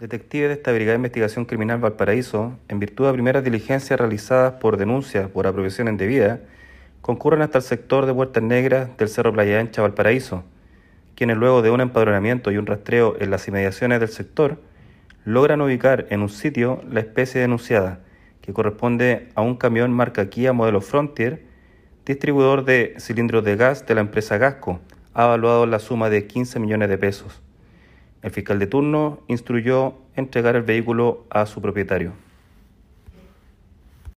Detectives de esta Brigada Investigación Criminal Valparaíso, en virtud de primeras diligencias realizadas por denuncias por apropiación indebida, concurren hasta el sector de Puertas Negras del Cerro Playa Ancha Valparaíso, quienes luego de un empadronamiento y un rastreo en las inmediaciones del sector, logran ubicar en un sitio la especie denunciada, que corresponde a un camión marca Kia modelo Frontier, distribuidor de cilindros de gas de la empresa Gasco, avaluado en la suma de 15 millones de pesos. El fiscal de turno instruyó entregar el vehículo a su propietario.